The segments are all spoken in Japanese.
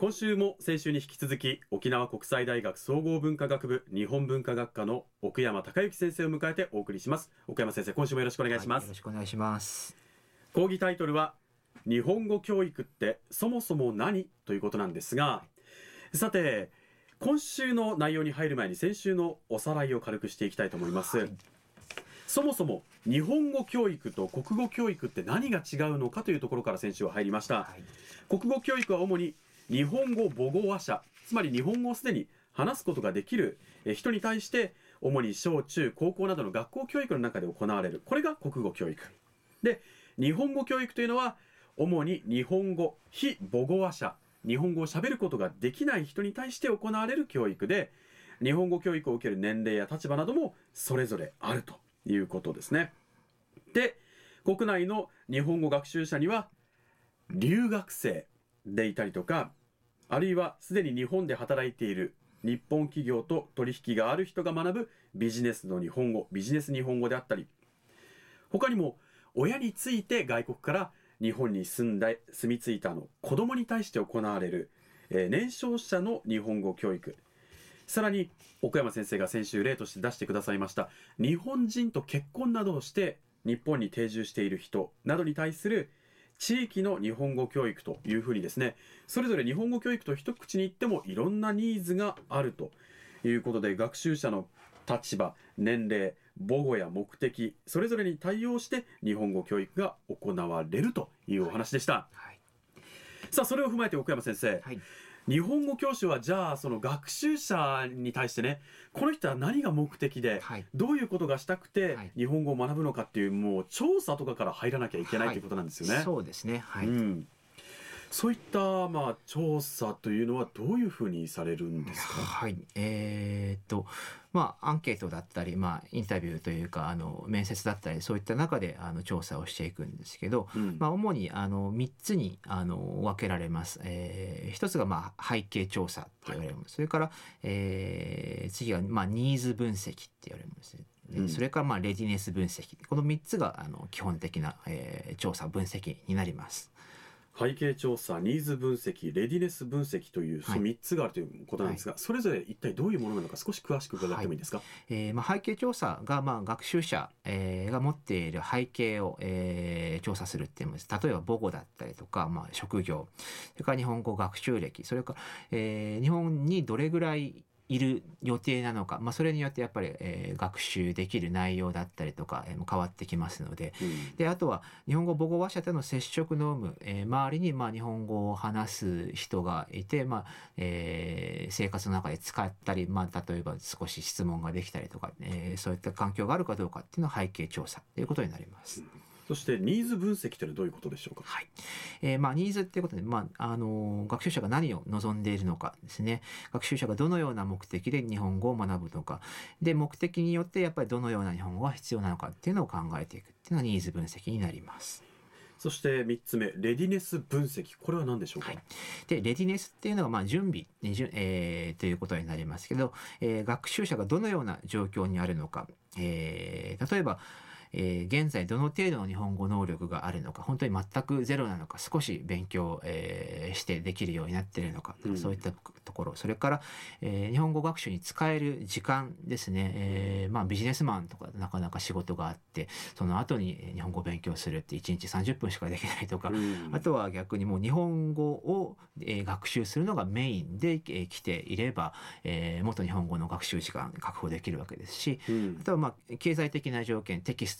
今週も先週に引き続き沖縄国際大学総合文化学部日本文化学科の奥山孝之先生を迎えてお送りします。奥山先生今週もよろしくお願いします、はい、よろしくお願いします。講義タイトルは日本語教育ってそもそも何ということなんですがさて今週の内容に入る前に先週のおさらいを軽くしていきたいと思います、はい。そもそも日本語教育と国語教育って何が違うのかというところから先週は入りました、はい、国語教育は主に日本語母語話者つまり日本語をすでに話すことができる人に対して主に小中高校などの学校教育の中で行われるこれが国語教育で日本語教育というのは主に日本語非母語話者日本語を喋ることができない人に対して行われる教育で日本語教育を受ける年齢や立場などもそれぞれあるということですね。で、国内の日本語学習者には、留学生でいたりとか、あるいはすでに日本で働いている日本企業と取引がある人が学ぶビジネスの日本語、ビジネス日本語であったり、他にも親について外国から日本に住んだ、住み着いたの子供に対して行われる、えー、年少者の日本語教育。さらに奥山先生が先週例として出してくださいました日本人と結婚などをして日本に定住している人などに対する地域の日本語教育というふうにですねそれぞれ日本語教育と一口に言ってもいろんなニーズがあるということで学習者の立場年齢母語や目的それぞれに対応して日本語教育が行われるというお話でした、はい。はい、さあそれを踏まえて奥山先生、はい日本語教師はじゃあその学習者に対してねこの人は何が目的で、はい、どういうことがしたくて日本語を学ぶのかっていうもう調査とかから入らなきゃいけないということなんですよね。そうですね、はい、うんそういったまあ調査というのはどういうふうにされるんですか？はい、えー、っとまあアンケートだったりまあインタビューというかあの面接だったりそういった中であの調査をしていくんですけど、うん、まあ主にあの三つにあの分けられます。えー、一つがまあ背景調査って言われるもの、はい、それから、えー、次がまあニーズ分析って言われるものですね。うん、それからまあレディネス分析この3つがあの基本的な、えー、調査分析になります。背景調査、ニーズ分析、レディネス分析という、その3つがあるということなんですが、はい、それぞれ一体どういうものなのか、少し詳しく伺ってもいいですか、はい、えー、まあ、背景調査が、まあ、学習者、えー、が持っている背景を、えー、調査するっていうのです。例えば母語だったりとか、まあ、職業、それから日本語学習歴、それから、えー、日本にどれぐらいいる予定なのか、まあ、それによってやっぱり、えー、学習できる内容だったりとか、えー、変わってきますので。うん、であとは日本語母語話者との接触の有無、えー、周りにまあ日本語を話す人がいて、まあえー、生活の中で使ったり、まあ、例えば少し質問ができたりとか、えー、そういった環境があるかどうかっていうのは背景調査ということになります。うんそしてニーズ分析というのはどういうことでしょうか？はい。えー、まあニーズっていうことで、まああの学習者が何を望んでいるのかですね。学習者がどのような目的で日本語を学ぶのか。で目的によってやっぱりどのような日本語が必要なのかっていうのを考えていくっていうのはニーズ分析になります。そして3つ目、レディネス分析。これは何でしょうか、はい、で、レディネスっていうのは、まあ、準備、えー、ということになりますけど、えー、学習者がどのような状況にあるのか。えー、例えば、えー、現在どの程度の日本語能力があるのか、本当に全くゼロなのか、少し勉強、えー、してできるようになっているのか、うん、そういったところ、それから、えー、日本語学習に使える時間ですね、えー、まあビジネスマンとかなかなか仕事があって、その後に日本語を勉強するって1日30分しかできないとか、うん、あとは逆にもう日本語を、えー、学習するのがメインで、えー、来ていれば、えー、もっと日本語の学習時間確保できるわけですし、うん、あとはまあ経済的な条件、テキスト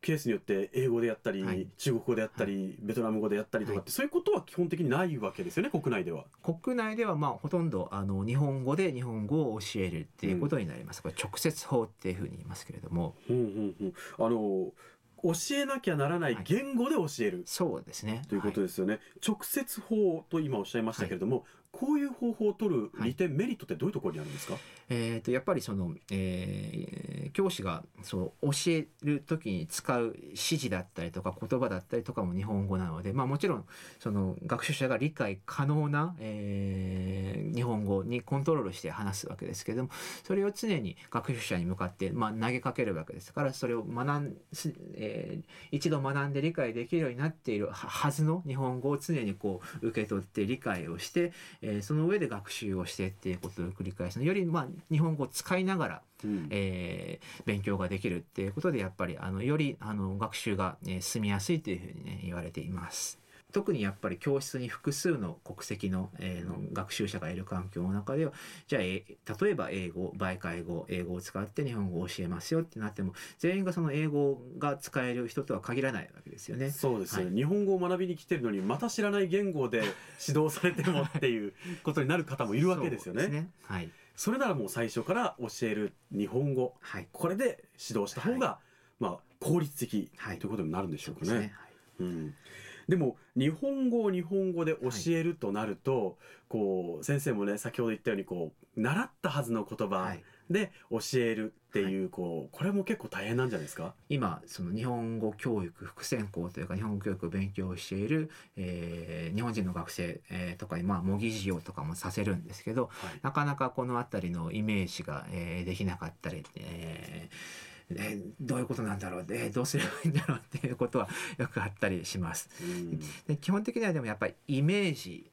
ケースによって英語でやったり、はい。中国語でやったり、ベトナム語でやったりとかって、そういうことは基本的にないわけですよね国内では。国内ではまあほとんどあの日本語で日本語を教えるっていうことになります。これ直接法っていうふうに言いますけれども、うんうんうん、あの教えなきゃならない言語で教える、そうですね。ということですよね、直接法と今おっしゃいましたけれども、こういう方法を取る利点、メリットってどういうところにあるんですか、えー、とやっぱりその、えー教師がそう教える時に使う指示だったりとか言葉だったりとかも日本語なので、まあ、もちろんその学習者が理解可能な、えー日本語にコントロールして話すわけですけれどもそれを常に学習者に向かって、まあ、投げかけるわけですからそれを学ん、すえー一度学んで理解できるようになっているははずの日本語を常にこう受け取って理解をして、えーその上で学習をしてっていうことを繰り返すよりまあ日本語を使いながら、うんえー勉強ができるっていうことでやっぱりあのよりあの学習が、えー進みやすいというふうにね言われています。特にやっぱり教室に複数の国籍の,、えーの学習者がいる環境の中ではじゃあ、えー例えば英語媒介語英語を使って日本語を教えますよってなっても全員がその英語が使える人とは限らないわけですよね。そうですよね、は日本語を学びに来てるのにまた知らない言語で 指導されてもっていうことになる方もいるわけですよね。そうはい、それならもう最初から教える日本語。はい。これで指導した方が、まあ効率的はい。ということになるんでしょうかね。そうですね。うん、でも日本語を日本語で教えるとなると、こう先生もね先ほど言ったようにこう習ったはずの言葉はい。で教えるっていう、こうこれも結構大変なんじゃないですか？今その日本語教育副専攻というか日本語教育を勉強している、えー日本人の学生、えーとかにまあ模擬授業とかもさせるんですけどはい。なかなかこの辺りのイメージが、えーできなかったり、えーえーどういうことなんだろう、えーどうすればいいんだろう？っていうことはよくあったりします。うんで基本的にはでもやっぱりイメージ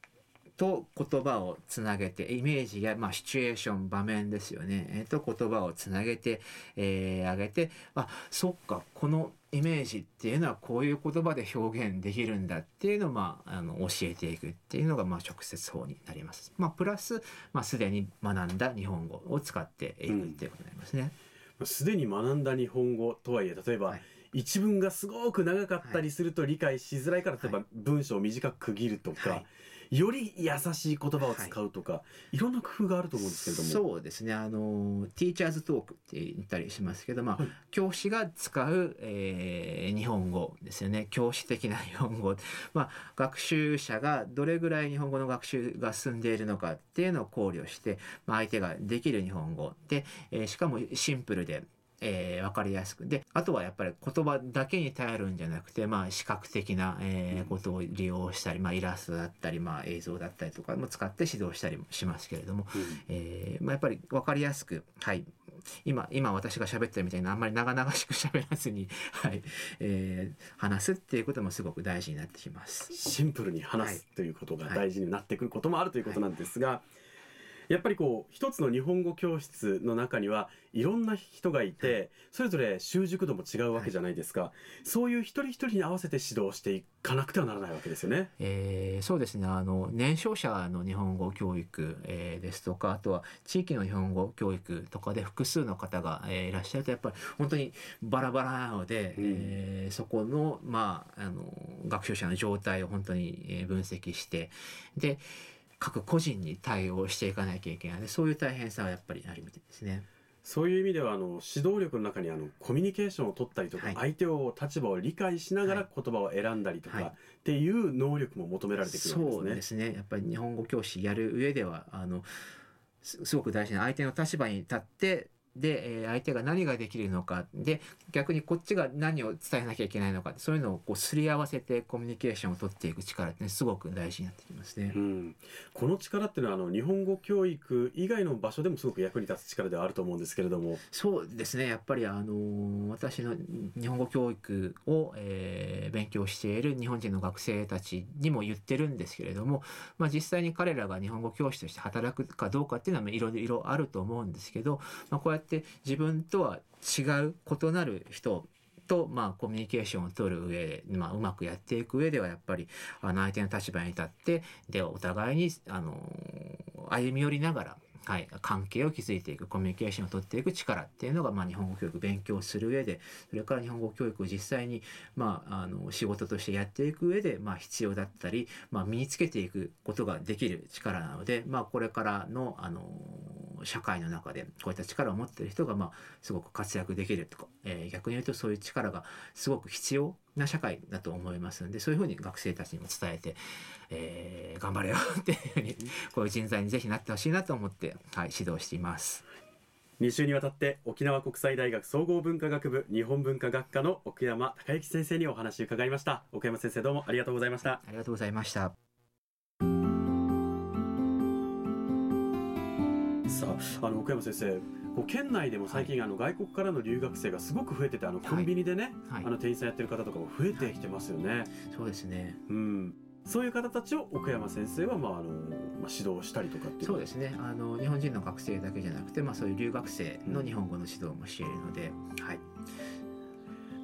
と言葉をつなげてイメージや、まあ、シチュエーション場面ですよね、えーと言葉をつなげて、えー、あげてあそっかこのイメージっていうのはこういう言葉で表現できるんだっていうのを、まあ、あの教えていくっていうのが、まあ、直接法になります。まあ、プラス、まあ、すでに学んだ日本語を使っていくっていうことになりますね。すでに学んだ日本語とはいえ例えば、はい。一文がすごく長かったりすると理解しづらいから、例えばはい。文章を短く区切るとか、はいより優しい言葉を使うとか、い、ろんな工夫があると思うんですけれども。そうですね。あのティーチャーズトークって言ったりしますけど、まあはい。教師が使う、えー日本語ですよね。教師的な日本語、まあ、学習者がどれぐらい日本語の学習が進んでいるのかっていうのを考慮して、まあ、相手ができる日本語。で、えーしかもシンプルで。えー、分かりやすく。であとはやっぱり言葉だけに頼るんじゃなくて、まあ、視覚的な、えーことを利用したり、まあ、イラストだったり、まあ、映像だったりとかも使って指導したりもしますけれども、うん。えーまあ、やっぱり分かりやすく、はい、今今私が喋ってるみたいなあんまり長々しく喋らずに、はい。えー話すっていうこともすごく大事になってきます。シンプルに話はいすということが大事になってくることもあるということなんですが、やっぱりこう一つの日本語教室の中にはいろんな人がいてそれぞれ習熟度も違うわけじゃないですか、そういう一人一人に合わせて指導していかなくてはならないわけですよね。えーそうですね。あの年少者の日本語教育、えーですとかあとは地域の日本語教育とかで複数の方が、えーいらっしゃるとやっぱり本当にバラバラなので、うん。えーそこの,、まあ、あの学習者の状態を本当にえー分析してで各個人に対応していかなきゃいけない。のでそういう大変さはやっぱりあるみたいですね。そういう意味ではあの指導力の中にあのコミュニケーションを取ったりとか、はい。相手を立場を理解しながらはい。言葉を選んだりとか、はい。っていう能力も求められてくるわけそうでね。ですすね。やっぱり日本語教師やる上ではあのすすごく大事な相手の立場に立ってで、えー相手が何ができるのかで逆にこっちが何を伝えなきゃいけないのかそういうのをこうすり合わせてコミュニケーションを取っていく力って、ね、すごく大事になってきますねう。ん、この力っていうのはあの日本語教育以外の場所でもすごく役に立つ力ではあると思うんですけれども。そうですねやっぱりあのー私の日本語教育を、えー勉強している日本人の学生たちにも言ってるんですけれども、まあ、実際に彼らが日本語教師として働くかどうかっていうのはまあいろいろあると思うんですけど、まあ、こうやって自分とは違う異なる人と、まあ、コミュニケーションを取る上で、まあ、うまくやっていく上ではやっぱりあの相手の立場に立ってでお互いにあの歩み寄りながら、はい、関係を築いていくコミュニケーションを取っていく力っていうのが、まあ、日本語教育勉強する上でそれから日本語教育を実際に、まあ、あの仕事としてやっていく上で、まあ、必要だったり、まあ、身につけていくことができる力なので、まあ、これからのあの社会の中でこういった力を持っている人が、まあ、すごく活躍できるとか、えー逆に言うとそういう力がすごく必要な社会だと思いますのでそういうふうに学生たちにも伝えて、えー頑張れよっていうふうにこういう人材にぜひなってほしいなと思って、はい、指導しています。2週にわたって沖縄国際大学総合文化学部日本文化学科の奥山孝之先生にお話を伺いました奥山先生どうもありがとうございましたありがとうございました。さああの奥山先生こう県内でも最近、あの外国からの留学生がすごく増えててあのコンビニでね、はい。あの店員さんやってる方とかも増えてきてますよね、そうですね。うん。そういう方たちを奥山先生は、まああのまあ、指導したりとかっていう。そうですね。あの日本人の学生だけじゃなくて、まあそういう留学生の日本語の指導もしているので、はい。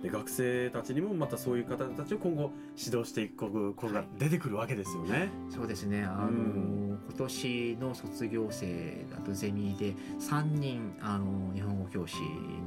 で学生たちにもまたそういう方たちを今後指導していく子が出てくるわけですよね。そうですね。あの、うん今年の卒業生だとゼミで3人あの日本語教師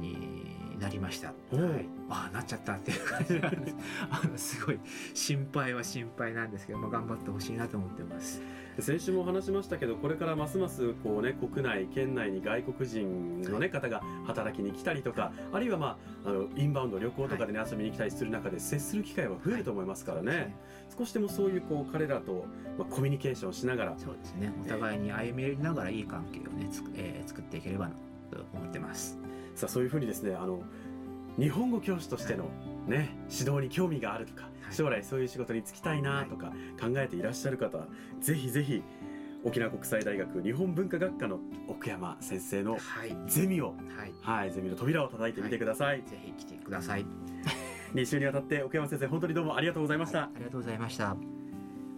になりました。はい。ああなっちゃったっていう感じなんです。あのすごい心配は心配なんですけど、まあ頑張ってほしいなと思ってます。で先週も話しましたけどこれからますますこう、ね、国内県内に外国人の、ね、方が働きに来たりとかあるいは、まあ、あのインバウンド旅行とかで、ね遊びに来たりする中で接する機会は増えると思いますからね、少しでもそういうこう彼らと、まあ、コミュニケーションしながらそうですね。お互いに歩み寄りながらいい関係をね、つくえー作っていければなと思ってます。さあそういうふうにですねあの日本語教師としての、ね、指導に興味があるとか、はい将来そういう仕事に就きたいなとか考えていらっしゃる方、ぜひぜひ沖縄国際大学日本文化学科の奥山先生のはい。ゼミを、はい。はい、ゼミの扉を叩いてみてください、ぜひ来てください。2週にわたって奥山先生本当にどうもありがとうございました、ありがとうございました。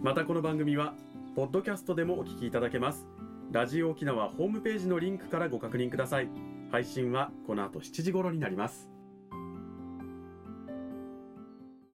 またこの番組はポッドキャストでもお聞きいただけますラジオ沖縄ホームページのリンクからご確認ください配信はこの後7時頃になります。